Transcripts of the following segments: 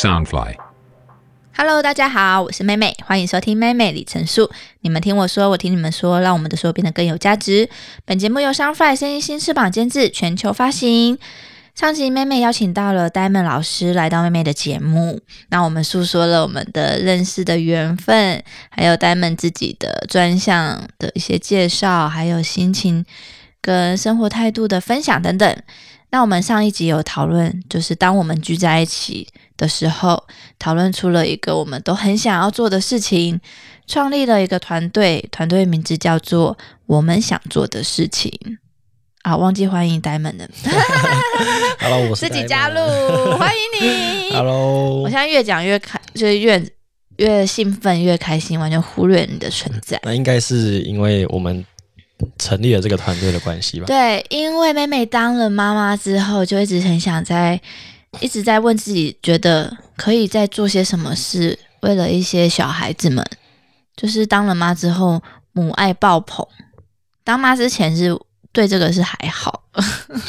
Soundfly，Hello，大家好，我是妹妹，欢迎收听妹妹里程数。你们听我说，我听你们说，让我们的说变得更有价值。本节目由 Soundfly 声音新翅膀监制，全球发行。上集妹妹邀请到了 Diamond 老师来到妹妹的节目，那我们诉说了我们的认识的缘分，还有 Diamond 自己的专项的一些介绍，还有心情跟生活态度的分享等等。那我们上一集有讨论，就是当我们聚在一起的时候，讨论出了一个我们都很想要做的事情，创立了一个团队，团队名字叫做“我们想做的事情”。啊，忘记欢迎 Diamond 了。Hello，我是自己加入，欢迎你。Hello，我现在越讲越开，就是越越兴奋，越开心，完全忽略你的存在。那应该是因为我们成立了这个团队的关系吧？对，因为妹妹当了妈妈之后，就一直很想在，一直在问自己，觉得可以再做些什么事，为了一些小孩子们。就是当了妈之后，母爱爆棚。当妈之前是。对这个是还好，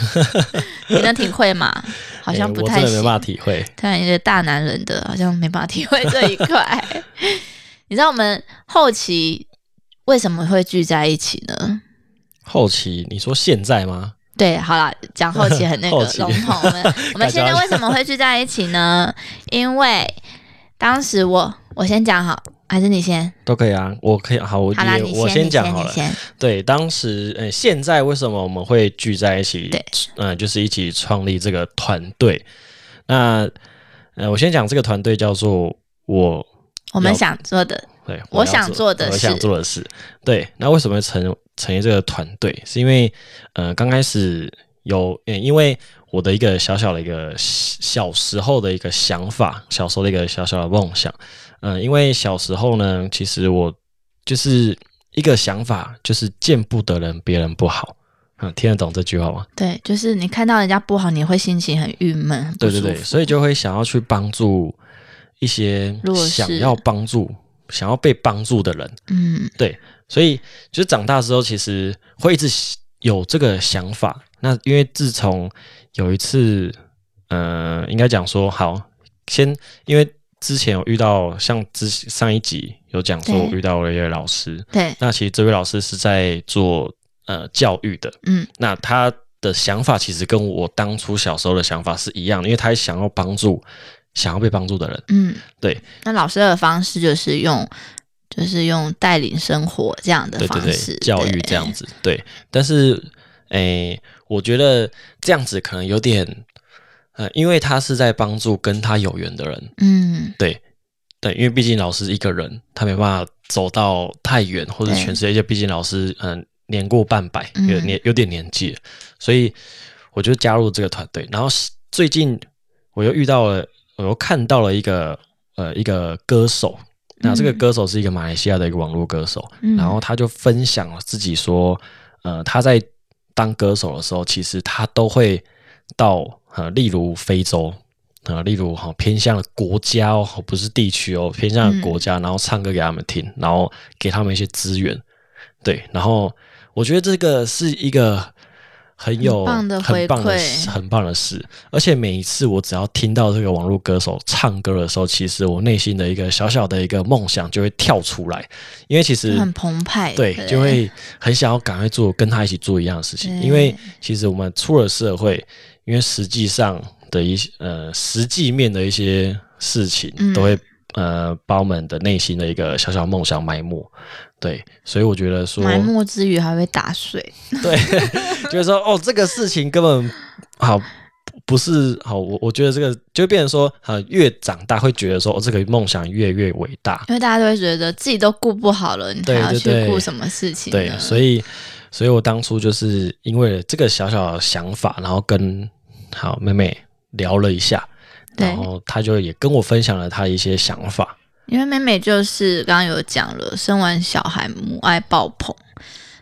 你能体会吗？好像不太 没办法体会。看一个大男人的，好像没办法体会这一块。你知道我们后期为什么会聚在一起呢？后期，你说现在吗？对，好了，讲后期很那个 笼统。我们 我们现在为什么会聚在一起呢？因为当时我我先讲好。还是你先都可以啊，我可以好，我好我先讲好了。对，当时呃，现在为什么我们会聚在一起？对，嗯，就是一起创立这个团队。那呃，我先讲这个团队叫做我我们想做的，对，我想做的，我想做的事。对，那为什么成成立这个团队？是因为呃，刚开始有，因为我的一个小小的一个小时候的一个想法，小时候的一个小小的梦想。嗯，因为小时候呢，其实我就是一个想法，就是见不得人，别人不好。嗯，听得懂这句话吗？对，就是你看到人家不好，你会心情很郁闷。对对对，所以就会想要去帮助一些想要帮助、想要被帮助的人。嗯，对，所以就是长大之后，其实会一直有这个想法。那因为自从有一次，嗯，应该讲说好，先因为。之前有遇到像之上一集有讲说，我遇到了一位老师。对，那其实这位老师是在做呃教育的。嗯，那他的想法其实跟我当初小时候的想法是一样的，因为他想要帮助想要被帮助的人。嗯，对。那老师的方式就是用就是用带领生活这样的方式教育这样子。对，但是诶，我觉得这样子可能有点。呃，因为他是在帮助跟他有缘的人，嗯，对，对，因为毕竟老师一个人，他没办法走到太远或者全世界，毕竟老师嗯年过半百，有年有点年纪，所以我就加入这个团队。然后最近我又遇到了，我又看到了一个呃一个歌手，那这个歌手是一个马来西亚的一个网络歌手，然后他就分享了自己说，呃，他在当歌手的时候，其实他都会到。呃，例如非洲，啊，例如哈偏向国家哦，不是地区哦，偏向国家，然后唱歌给他们听，然后给他们一些资源，对，然后我觉得这个是一个很有很棒的很棒的事，而且每一次我只要听到这个网络歌手唱歌的时候，其实我内心的一个小小的一个梦想就会跳出来，因为其实很澎湃，对，就会很想要赶快做跟他一起做一样的事情，因为其实我们出了社会。因为实际上的一些呃实际面的一些事情，都会呃把我们的内心的一个小小梦想埋没，对，所以我觉得说埋没之余还会打碎，对，就是说哦这个事情根本好不是好，我我觉得这个就变成说呃越长大会觉得说哦这个梦想越越伟大，因为大家都会觉得自己都顾不好了，你还要去顾什么事情？对，所以。所以我当初就是因为这个小小的想法，然后跟好妹妹聊了一下，然后她就也跟我分享了她一些想法。因为妹妹就是刚刚有讲了，生完小孩母爱爆棚，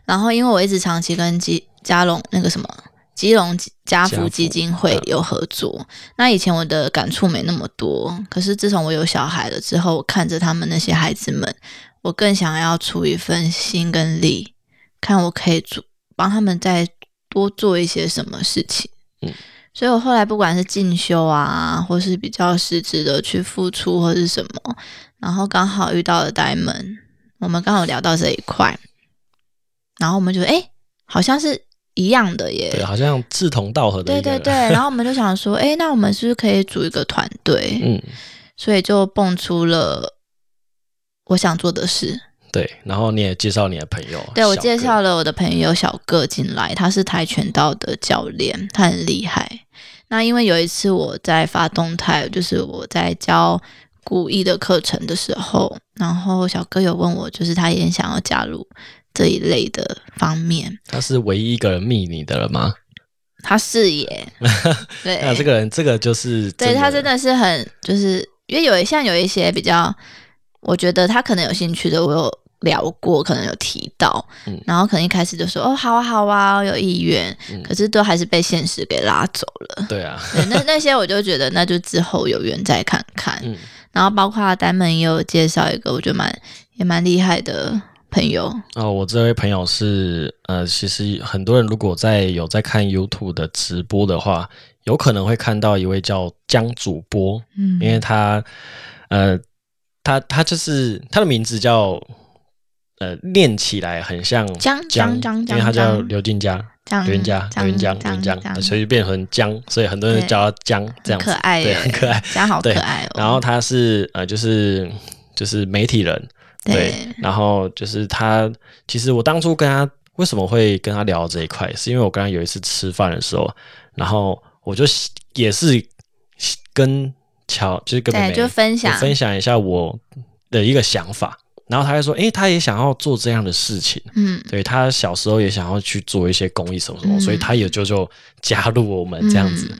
然后因为我一直长期跟基嘉隆那个什么基隆家福基金会有合作，那以前我的感触没那么多，可是自从我有小孩了之后，我看着他们那些孩子们，我更想要出一份心跟力。看我可以做帮他们再多做一些什么事情，嗯，所以我后来不管是进修啊，或是比较实质的去付出，或是什么，然后刚好遇到了 Diamond，我们刚好聊到这一块，然后我们就哎，好像是一样的耶，对，好像志同道合的。对对对，然后我们就想说，哎，那我们是不是可以组一个团队？嗯，所以就蹦出了我想做的事。对，然后你也介绍你的朋友，对我介绍了我的朋友小个进来，他是跆拳道的教练，他很厉害。那因为有一次我在发动态，就是我在教古艺的课程的时候，然后小哥有问我，就是他也想要加入这一类的方面。他是唯一一个人密你的了吗？他是耶，对，那这个人这个就是对他真的是很，就是因为有一像有一些比较。我觉得他可能有兴趣的，我有聊过，可能有提到，然后可能一开始就说哦，好啊，好啊，有意愿，可是都还是被现实给拉走了。对啊，那那些我就觉得那就之后有缘再看看。然后包括丹门也有介绍一个，我觉得蛮也蛮厉害的朋友。哦，我这位朋友是呃，其实很多人如果在有在看 YouTube 的直播的话，有可能会看到一位叫江主播，嗯，因为他呃。他他就是他的名字叫呃，念起来很像江江江，因为他叫刘金江，刘金江，刘金江，刘金江，所以变成江，所以很多人叫他江，这样可爱，对，很可爱，江好可爱哦。然后他是呃，就是就是媒体人，对，然后就是他，其实我当初跟他为什么会跟他聊这一块，是因为我跟他有一次吃饭的时候，然后我就也是跟。乔就是跟妹妹分享。分享一下我的一个想法，然后他就说，哎，他也想要做这样的事情，嗯，对他小时候也想要去做一些公益什么什么，所以他也就就加入我们这样子，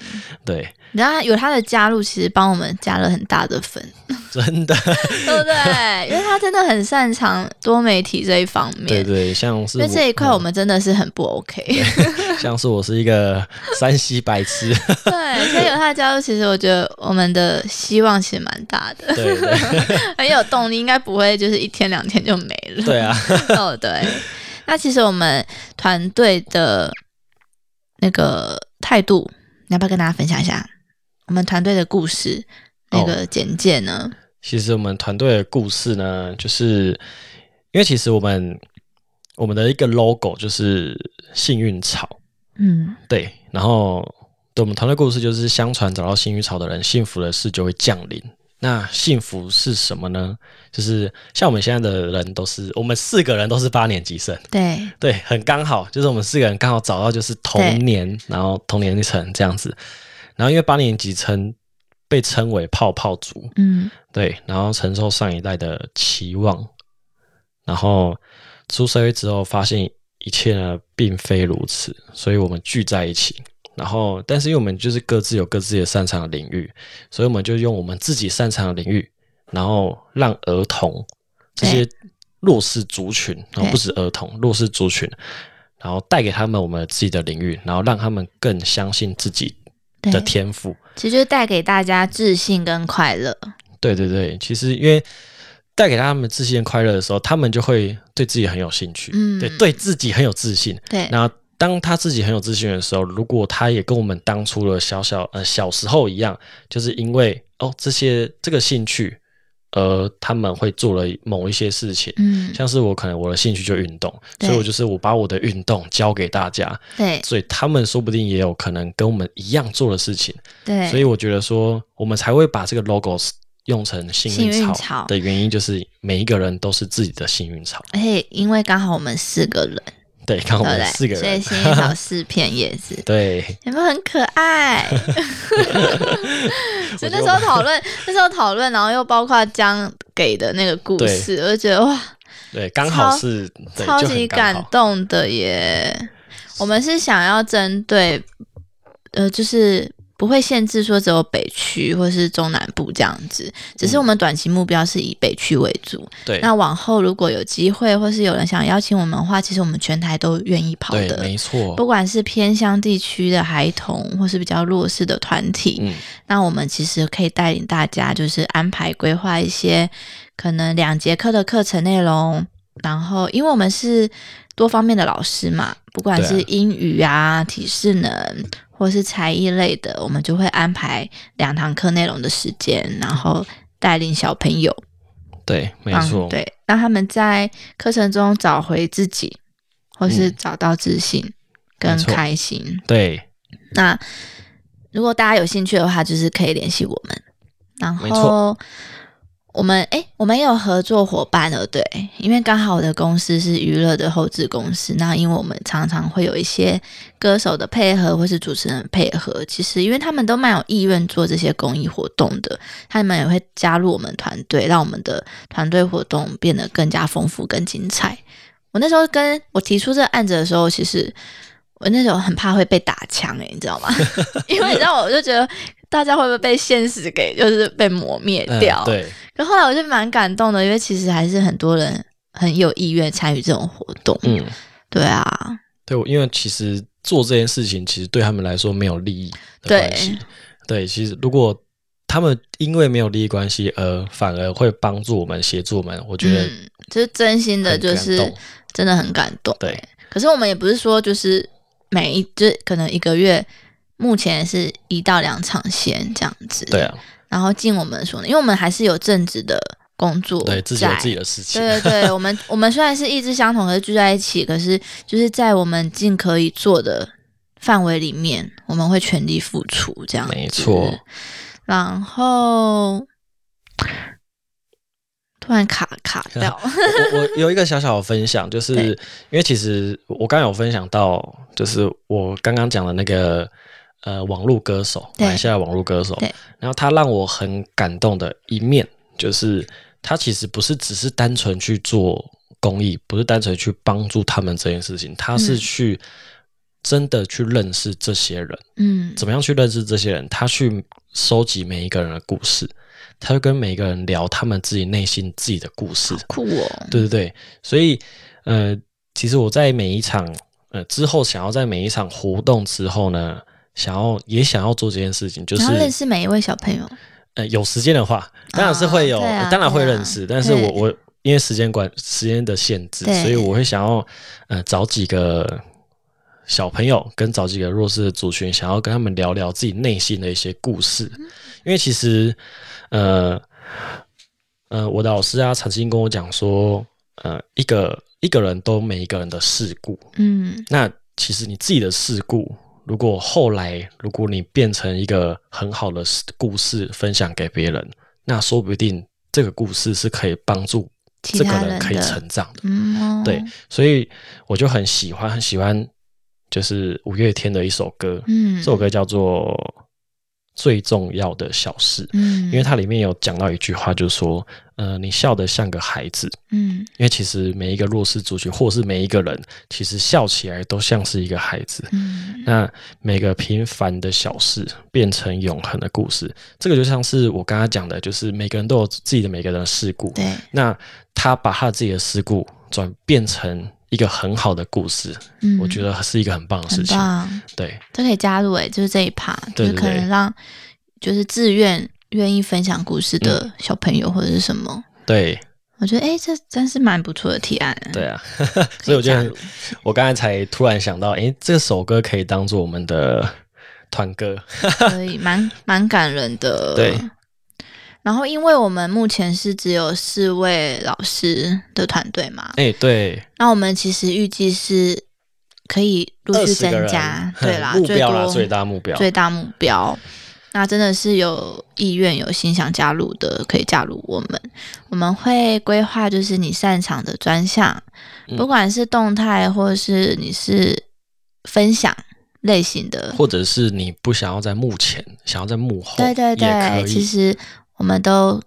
对。然后有他的加入，其实帮我们加了很大的分，真的，对不对？因为他真的很擅长多媒体这一方面，对对，像是因为这一块我们真的是很不 OK，像是我是一个山西白痴，对，所以有他的加入，其实我觉得我们的希望其实蛮大的，对，很有动力，应该不会就是一天两天就没了，对啊，哦对，那其实我们团队的那个态度，你要不要跟大家分享一下？我们团队的故事那个简介呢？其实我们团队的故事呢，就是因为其实我们我们的一个 logo 就是幸运草，嗯，对。然后对我们团队故事就是，相传找到幸运草的人，幸福的事就会降临。那幸福是什么呢？就是像我们现在的人都是，我们四个人都是八年级生，对对，很刚好，就是我们四个人刚好找到就是同年，然后同年层这样子。然后因为八年级称被称为泡泡族，嗯，对，然后承受上一代的期望，然后出社会之后发现一切呢并非如此，所以我们聚在一起，然后但是因为我们就是各自有各自的擅长的领域，所以我们就用我们自己擅长的领域，然后让儿童这些弱势族群，然后不止儿童弱势族群，然后带给他们我们自己的领域，然后让他们更相信自己。的天赋，其实就是带给大家自信跟快乐。对对对，其实因为带给他们自信快乐的时候，他们就会对自己很有兴趣。嗯，对，对自己很有自信。对，然后当他自己很有自信的时候，如果他也跟我们当初的小小呃小时候一样，就是因为哦这些这个兴趣。呃，他们会做了某一些事情，嗯，像是我可能我的兴趣就运动，所以我就是我把我的运动教给大家，对，所以他们说不定也有可能跟我们一样做的事情，对，所以我觉得说我们才会把这个 logos 用成幸运草。的原因，就是每一个人都是自己的幸运草，而且因为刚好我们四个人。对，刚好我们四个人，所以先一小四片叶子，对，有没有很可爱？所以那时候讨论，那时候讨论，然后又包括江给的那个故事，我就觉得哇，对，刚好是超级感动的耶。我们是想要针对，呃，就是。不会限制说只有北区或是中南部这样子，只是我们短期目标是以北区为主。对，那往后如果有机会或是有人想邀请我们的话，其实我们全台都愿意跑的。没错。不管是偏乡地区的孩童或是比较弱势的团体，嗯，那我们其实可以带领大家，就是安排规划一些可能两节课的课程内容，然后因为我们是。多方面的老师嘛，不管是英语啊、体适能或是才艺类的，我们就会安排两堂课内容的时间，然后带领小朋友。对，没错，对，让他们在课程中找回自己，或是找到自信跟开心。对，那如果大家有兴趣的话，就是可以联系我们。然后。我们哎，我们有合作伙伴了，对，因为刚好我的公司是娱乐的后置公司，那因为我们常常会有一些歌手的配合或是主持人配合，其实因为他们都蛮有意愿做这些公益活动的，他们也会加入我们团队，让我们的团队活动变得更加丰富、更精彩。我那时候跟我提出这个案子的时候，其实我那时候很怕会被打枪，哎，你知道吗？因为你知道，我就觉得。大家会不会被现实给就是被磨灭掉？对。可后来我就蛮感动的，因为其实还是很多人很有意愿参与这种活动。嗯，对啊。对，因为其实做这件事情，其实对他们来说没有利益的关系。对，其实如果他们因为没有利益关系而反而会帮助我们、协助我们，我觉得就是真心的，就是真的很感动。对。可是我们也不是说就是每一就是可能一个月。目前是一到两场线这样子，对啊，然后尽我们所能，因为我们还是有正职的工作，对自己有自己的事情，对对对，我们 我们虽然是意志相同，可是聚在一起，可是就是在我们尽可以做的范围里面，我们会全力付出，这样没错。然后突然卡卡掉，我我有一个小小的分享，就是 因为其实我刚刚有分享到，就是我刚刚讲的那个。呃，网络歌手，马来西亚网络歌手。然后他让我很感动的一面，就是他其实不是只是单纯去做公益，不是单纯去帮助他们这件事情，他是去真的去认识这些人。嗯，怎么样去认识这些人？他去收集每一个人的故事，他会跟每一个人聊他们自己内心自己的故事。酷哦！对对对，所以呃，其实我在每一场呃之后，想要在每一场活动之后呢。想要也想要做这件事情，就是认识每一位小朋友。呃，有时间的话，当然是会有，当然会认识。但是我我因为时间管时间的限制，所以我会想要呃找几个小朋友，跟找几个弱势的族群，想要跟他们聊聊自己内心的一些故事。因为其实呃呃，我的老师啊，曾经跟我讲说，呃，一个一个人都每一个人的事故，嗯，那其实你自己的事故。如果后来，如果你变成一个很好的故事分享给别人，那说不定这个故事是可以帮助这个人可以成长的。嗯，对，所以我就很喜欢很喜欢，就是五月天的一首歌，嗯，这首歌叫做。最重要的小事，嗯，因为它里面有讲到一句话，就是说，呃，你笑得像个孩子，嗯，因为其实每一个弱势族群，或是每一个人，其实笑起来都像是一个孩子，嗯，那每个平凡的小事变成永恒的故事，这个就像是我刚刚讲的，就是每个人都有自己的每个人的事故，对，那他把他自己的事故转变成。一个很好的故事，嗯，我觉得是一个很棒的事情，对，这可以加入诶，就是这一趴，就是可能让就是自愿愿意分享故事的小朋友或者是什么，对，我觉得哎，这真是蛮不错的提案，对啊，所以我觉得我刚才才突然想到，哎，这首歌可以当做我们的团歌，可以，蛮蛮感人的，对。然后，因为我们目前是只有四位老师的团队嘛，哎，对。那我们其实预计是可以陆续增加，对啦，目标啦，最大目标，最大目标。那真的是有意愿、有心想加入的，可以加入我们。我们会规划就是你擅长的专项，不管是动态或是你是分享类型的，或者是你不想要在幕前，想要在幕后，对对对，其实。我们都，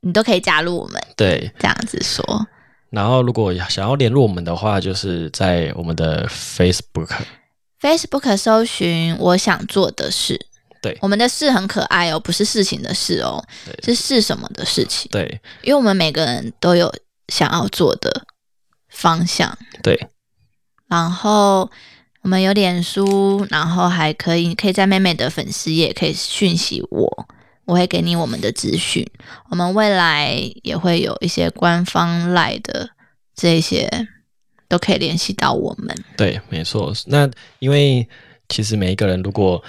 你都可以加入我们，对，这样子说。然后，如果想要联络我们的话，就是在我们的 Facebook，Facebook 搜寻“我想做的事”。对，我们的事很可爱哦，不是事情的事哦，是是什么的事情？对，因为我们每个人都有想要做的方向。对，然后我们有脸书，然后还可以可以在妹妹的粉丝页可以讯息我。我会给你我们的资讯，我们未来也会有一些官方来的这些都可以联系到我们。对，没错。那因为其实每一个人如果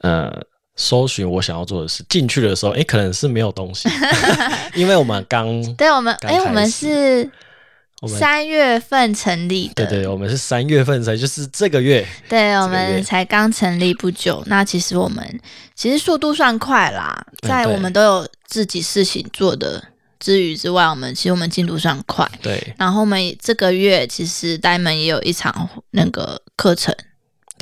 呃搜寻我想要做的事进去的时候，哎，可能是没有东西，因为我们刚 对我们哎，我们是。三月份成立的，对对，我们是三月份才，就是这个月，对我们才刚成立不久。那其实我们其实速度算快啦，在我们都有自己事情做的之余之外，我们其实我们进度算快。对，然后我们这个月其实呆门也有一场那个课程，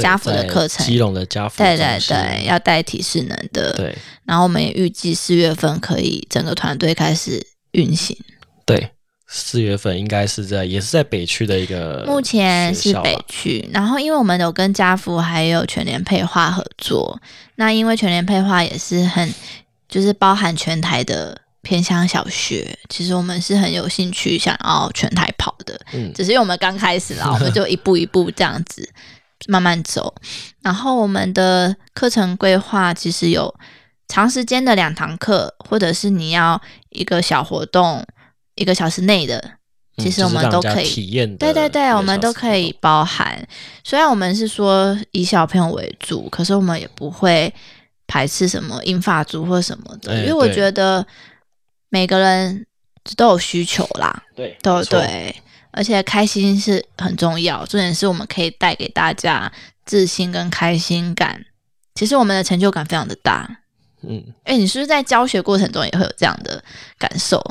家福的课程，基隆的家福，对对对，要代替势能的。对，然后我们也预计四月份可以整个团队开始运行。对。四月份应该是在，也是在北区的一个，目前是北区。然后，因为我们有跟家福还有全联配画合作，那因为全联配画也是很，就是包含全台的偏乡小学，其实我们是很有兴趣想要全台跑的。嗯，只是因为我们刚开始啦，我们就一步一步这样子慢慢走。然后，我们的课程规划其实有长时间的两堂课，或者是你要一个小活动。一个小时内的，其实我们都可以体验。对对对，我们都可以包含。虽然我们是说以小朋友为主，可是我们也不会排斥什么英发族或什么的，因为我觉得每个人都有需求啦。对，都对，而且开心是很重要。重点是我们可以带给大家自信跟开心感。其实我们的成就感非常的大。嗯，哎，你是不是在教学过程中也会有这样的感受？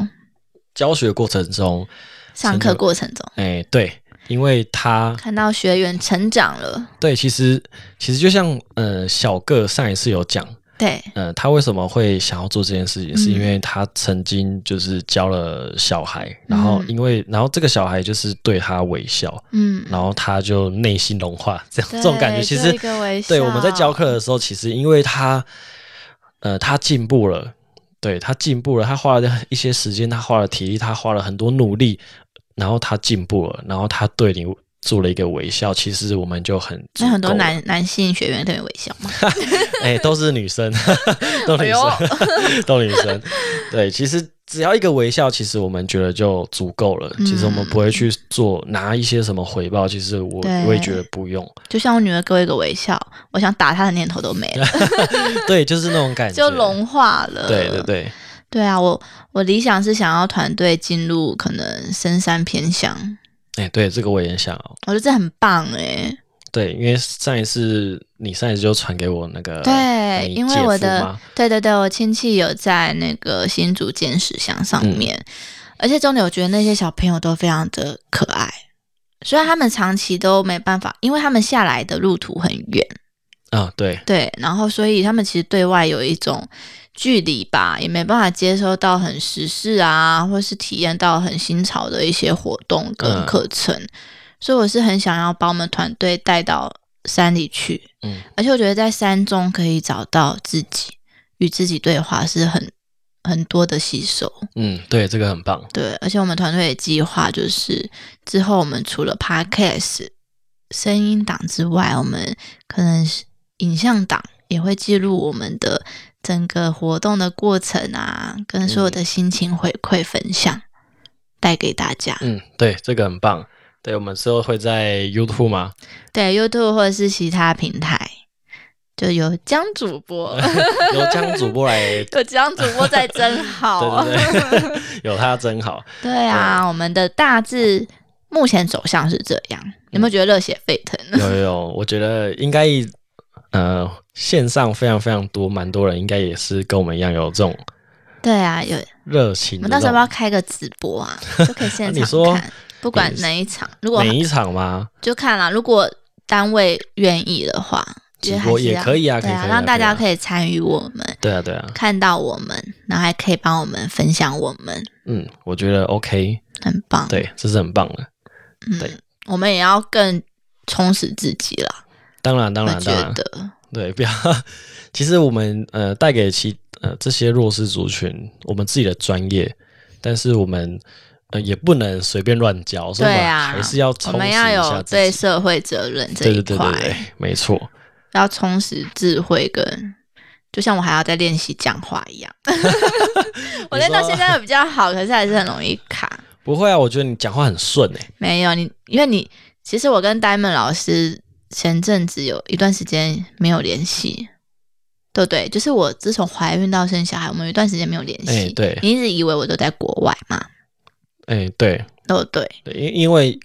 教学过程中，上课过程中，哎，对，因为他看到学员成长了，对，其实其实就像呃，小个上一次有讲，对，呃，他为什么会想要做这件事情，是因为他曾经就是教了小孩，然后因为然后这个小孩就是对他微笑，嗯，然后他就内心融化，这样这种感觉，其实对我们在教课的时候，其实因为他呃，他进步了。对他进步了，他花了一些时间，他花了体力，他花了很多努力，然后他进步了，然后他对你做了一个微笑，其实我们就很那很多男男性学员特别微笑吗？哎，都是女生，都女生，都女生。对，其实。只要一个微笑，其实我们觉得就足够了。其实我们不会去做拿一些什么回报。其实我我也觉得不用。就像我女儿给我一个微笑，我想打她的念头都没了。对，就是那种感觉，就融化了。对对对，对啊！我我理想是想要团队进入可能深山偏乡。哎，对，这个我也想哦。我觉得这很棒哎。对，因为上一次你上一次就传给我那个，对，因为我的，对对对，我亲戚有在那个新竹见识箱上面，而且重点我觉得那些小朋友都非常的可爱，虽然他们长期都没办法，因为他们下来的路途很远啊，对对，然后所以他们其实对外有一种距离吧，也没办法接收到很时事啊，或是体验到很新潮的一些活动跟课程。所以我是很想要把我们团队带到山里去，嗯，而且我觉得在山中可以找到自己，与自己对话是很很多的吸收，嗯，对，这个很棒，对，而且我们团队的计划就是之后我们除了 podcast 声音档之外，我们可能是影像档也会记录我们的整个活动的过程啊，跟所有的心情回馈分享带给大家，嗯，对，这个很棒。对，我们之后会在 YouTube 吗？对，YouTube 或者是其他平台，就有江主播，有江主播来，有江主播在真好，对对对，有他真好。对啊，我们的大致目前走向是这样，有没有觉得热血沸腾？有有有，我觉得应该呃线上非常非常多，蛮多人应该也是跟我们一样有这种，对啊，有热情。我们到时候要不要开个直播啊？就可以现场看。不管哪一场，如果哪一场吗？就看了。如果单位愿意的话，直播也可以啊，对啊，让大家可以参与我们。对啊，对啊，看到我们，然后还可以帮我们分享我们。嗯，我觉得 OK，很棒。对，这是很棒的。对，我们也要更充实自己了。当然，当然，当然。对，不要。其实我们呃带给其呃这些弱势族群我们自己的专业，但是我们。呃，也不能随便乱教，对啊，还是要我们要有对社会责任这一块，没错，要充实智慧，跟就像我还要在练习讲话一样。我觉得到现在比较好，可是还是很容易卡。不会啊，我觉得你讲话很顺诶。没有你，因为你其实我跟 Diamond 老师前阵子有一段时间没有联系，对不对？就是我自从怀孕到生小孩，我们有一段时间没有联系。对，你一直以为我都在国外嘛？哎，对，都对，对，因因为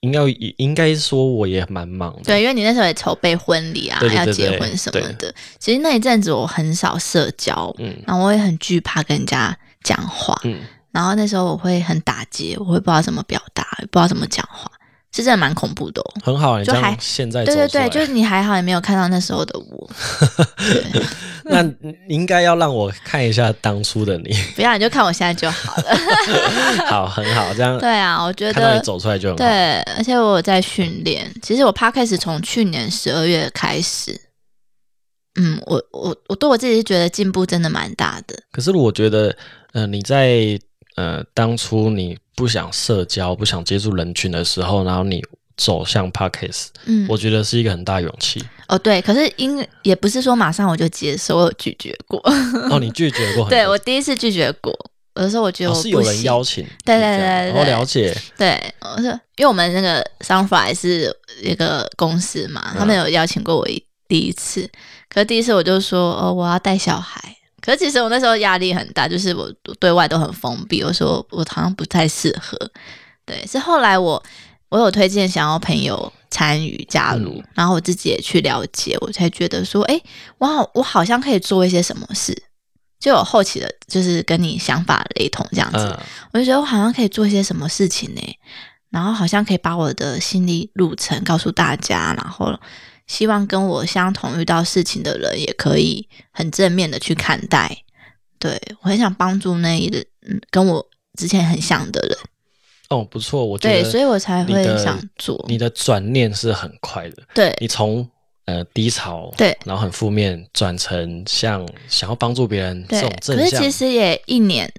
应该应该说我也蛮忙的。对，因为你那时候也筹备婚礼啊，要结婚什么的。其实那一阵子我很少社交，嗯，然后我也很惧怕跟人家讲话，嗯。然后那时候我会很打结，我会不知道怎么表达，也不知道怎么讲话，是真的蛮恐怖的。哦很好，就还现在对对对，就是你还好，也没有看到那时候的我。那应该要让我看一下当初的你。不要，你就看我现在就好了。好，很好，这样。对啊，我觉得看到你走出来就很好。对，而且我有在训练。其实我 p 开始从去年十二月开始。嗯，我我我对我自己是觉得进步真的蛮大的。可是我觉得，呃，你在。呃，当初你不想社交、不想接触人群的时候，然后你走向 Parkes，嗯，我觉得是一个很大勇气。哦，对，可是因也不是说马上我就接受，我有拒绝过。哦，你拒绝过？对我第一次拒绝过，有的时候我觉得是有人邀请，对对对，我了解。对，我说，因为我们那个 Sunfly 是一个公司嘛，他们有邀请过我一第一次，可是第一次我就说，哦，我要带小孩。可是其实我那时候压力很大，就是我对外都很封闭，我说我好像不太适合。对，是后来我我有推荐想要朋友参与加入，然后我自己也去了解，我才觉得说，哎，我好我好像可以做一些什么事，就有后期的，就是跟你想法雷同这样子，我就觉得我好像可以做一些什么事情呢，然后好像可以把我的心理路程告诉大家，然后。希望跟我相同遇到事情的人也可以很正面的去看待。对我很想帮助那一嗯跟我之前很像的人。哦，不错，我觉得，对，所以我才会想做。你的转念是很快的，对你从呃低潮，对，然后很负面，转成像想要帮助别人这种正向。可是其实也一年。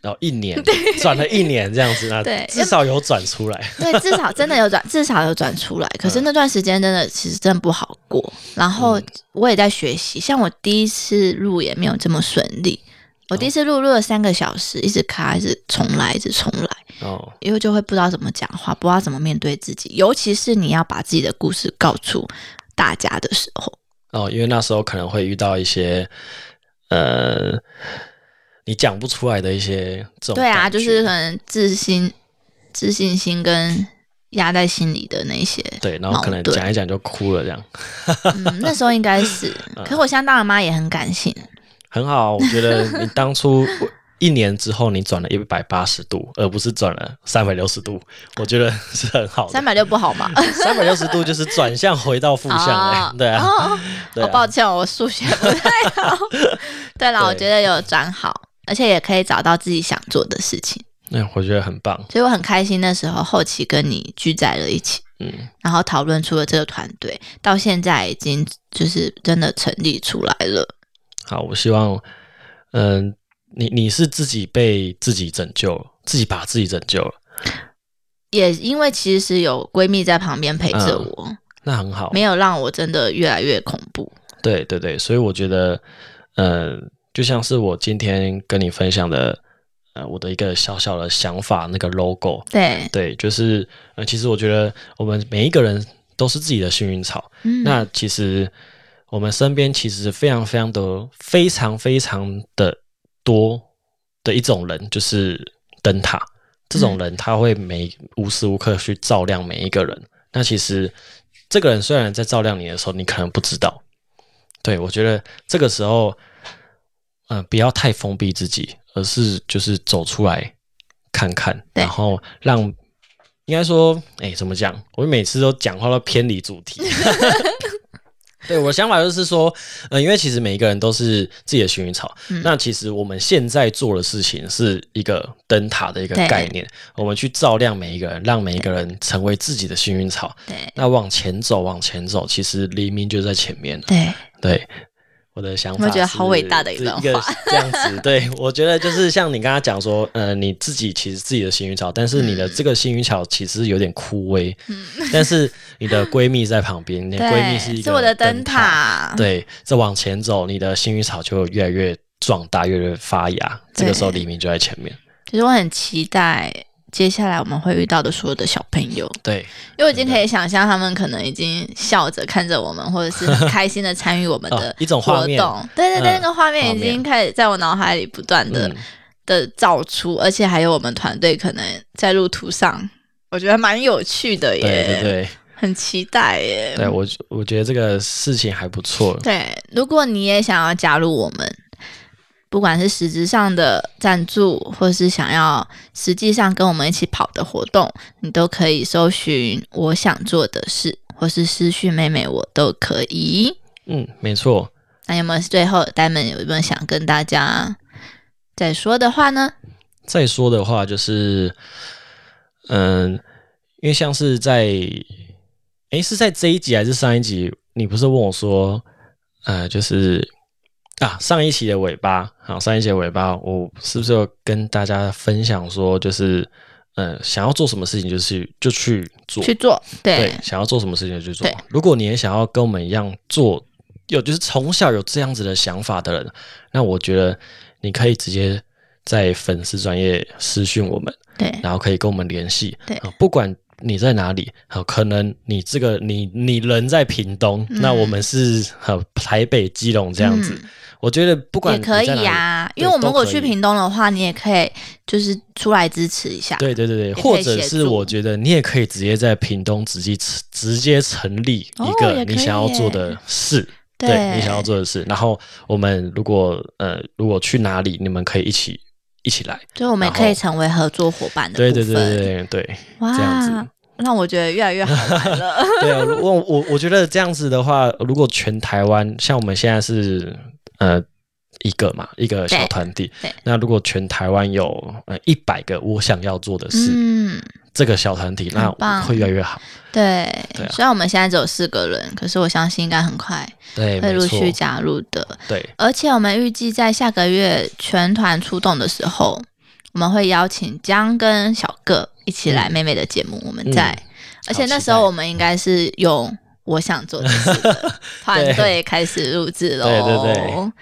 然后一年 转了一年这样子，那至少有转出来。对，至少真的有转，至少有转出来。可是那段时间真的其实真的不好过。然后我也在学习，像我第一次录也没有这么顺利。我第一次录录了三个小时，一直卡，一直重来，一直重来。哦，因为就会不知道怎么讲话，不知道怎么面对自己，尤其是你要把自己的故事告诉大家的时候。哦，因为那时候可能会遇到一些呃。你讲不出来的一些这种，对啊，就是可能自信、自信心跟压在心里的那些，对，然后可能讲一讲就哭了这样。嗯，那时候应该是，可是我相当的妈也很感性，很好。我觉得你当初一年之后你转了一百八十度，而不是转了三百六十度，我觉得是很好的。三百六不好吗？三百六十度就是转向回到负向哎，对啊。好抱歉，我数学不太好。对了，我觉得有转好。而且也可以找到自己想做的事情，那我觉得很棒，所以我很开心。那时候后期跟你聚在了一起，嗯，然后讨论出了这个团队，到现在已经就是真的成立出来了。好，我希望，嗯，你你是自己被自己拯救，自己把自己拯救了，也因为其实有闺蜜在旁边陪着我，那很好，没有让我真的越来越恐怖。对对对，所以我觉得，嗯。就像是我今天跟你分享的，呃，我的一个小小的想法，那个 logo，对对，就是呃，其实我觉得我们每一个人都是自己的幸运草。嗯，那其实我们身边其实非常非常的非常非常的多的一种人，就是灯塔。这种人他会每无时无刻去照亮每一个人。那其实这个人虽然在照亮你的时候，你可能不知道。对我觉得这个时候。嗯，不要太封闭自己，而是就是走出来看看，然后让应该说，哎，怎么讲？我每次都讲话都偏离主题。对我的想法就是说，嗯，因为其实每一个人都是自己的幸运草。那其实我们现在做的事情是一个灯塔的一个概念，我们去照亮每一个人，让每一个人成为自己的幸运草。对，那往前走，往前走，其实黎明就在前面。对，对。我的想法，我觉得好伟大的一段话，这样子，对我觉得就是像你刚刚讲说，呃，你自己其实自己的幸运草，但是你的这个幸运草其实有点枯萎，嗯，但是你的闺蜜在旁边，你的闺蜜是一个我的灯塔，对，这往前走，你的幸运草就越来越壮大，越来越发芽，这个时候黎明就在前面。其实我很期待接下来我们会遇到的所有的小朋友。对，因为我已经可以想象他们可能已经笑着看着我们，或者是很开心的参与我们的 一种活动。对对对，那个画面已经开始在我脑海里不断的的造出，而且还有我们团队可能在路途上，我觉得蛮有趣的耶。对对对。很期待耶！对我，我觉得这个事情还不错。对，如果你也想要加入我们，不管是实质上的赞助，或是想要实际上跟我们一起跑的活动，你都可以搜寻“我想做的事”，或是私讯妹妹，我都可以。嗯，没错。那有没有最后呆们有没有想跟大家再说的话呢？再说的话就是，嗯，因为像是在。哎，是在这一集还是上一集？你不是问我说，呃，就是啊，上一期的尾巴，好，上一期的尾巴，我是不是要跟大家分享说，就是，呃，想要做什么事情，就是就去做，去做，对，想要做什么事情就去做。如果你也想要跟我们一样做，有就是从小有这样子的想法的人，那我觉得你可以直接在粉丝专业私讯我们，对，然后可以跟我们联系，对，不管。你在哪里？好，可能你这个你你人在屏东，那我们是好台北基隆这样子。我觉得不管也可以啊，因为我们如果去屏东的话，你也可以就是出来支持一下。对对对对，或者是我觉得你也可以直接在屏东直接直接成立一个你想要做的事，对你想要做的事。然后我们如果呃如果去哪里，你们可以一起。一起来，就我们可以成为合作伙伴的对对对对对，哇，这样子。让我觉得越来越好玩了。对啊，我我我觉得这样子的话，如果全台湾像我们现在是呃一个嘛一个小团体，那如果全台湾有呃一百个我想要做的事，嗯。这个小团体那会越来越好。对，虽然我们现在只有四个人，可是我相信应该很快会陆续加入的。对，而且我们预计在下个月全团出动的时候，我们会邀请江跟小个一起来妹妹的节目。我们在，而且那时候我们应该是用我想做的事 团队开始录制喽。对对对。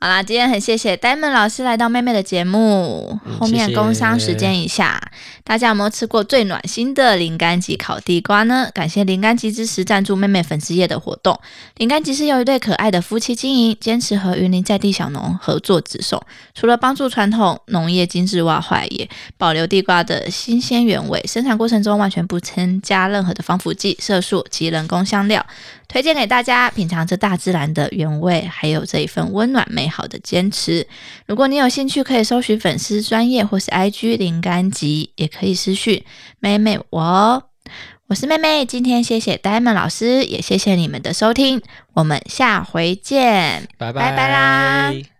好啦，今天很谢谢呆萌老师来到妹妹的节目。后面工商时间一下，大家有没有吃过最暖心的林干级烤地瓜呢？感谢林干级支持赞助妹妹粉丝页的活动。林干级是由一对可爱的夫妻经营，坚持和云林在地小农合作直送。除了帮助传统农业精致化坏，也保留地瓜的新鲜原味。生产过程中完全不添加任何的防腐剂、色素及人工香料。推荐给大家品尝这大自然的原味，还有这一份温暖美好的坚持。如果你有兴趣，可以搜寻粉丝专业或是 IG 林干集，也可以私讯妹妹我。我是妹妹，今天谢谢 Diamond 老师，也谢谢你们的收听，我们下回见，拜拜啦。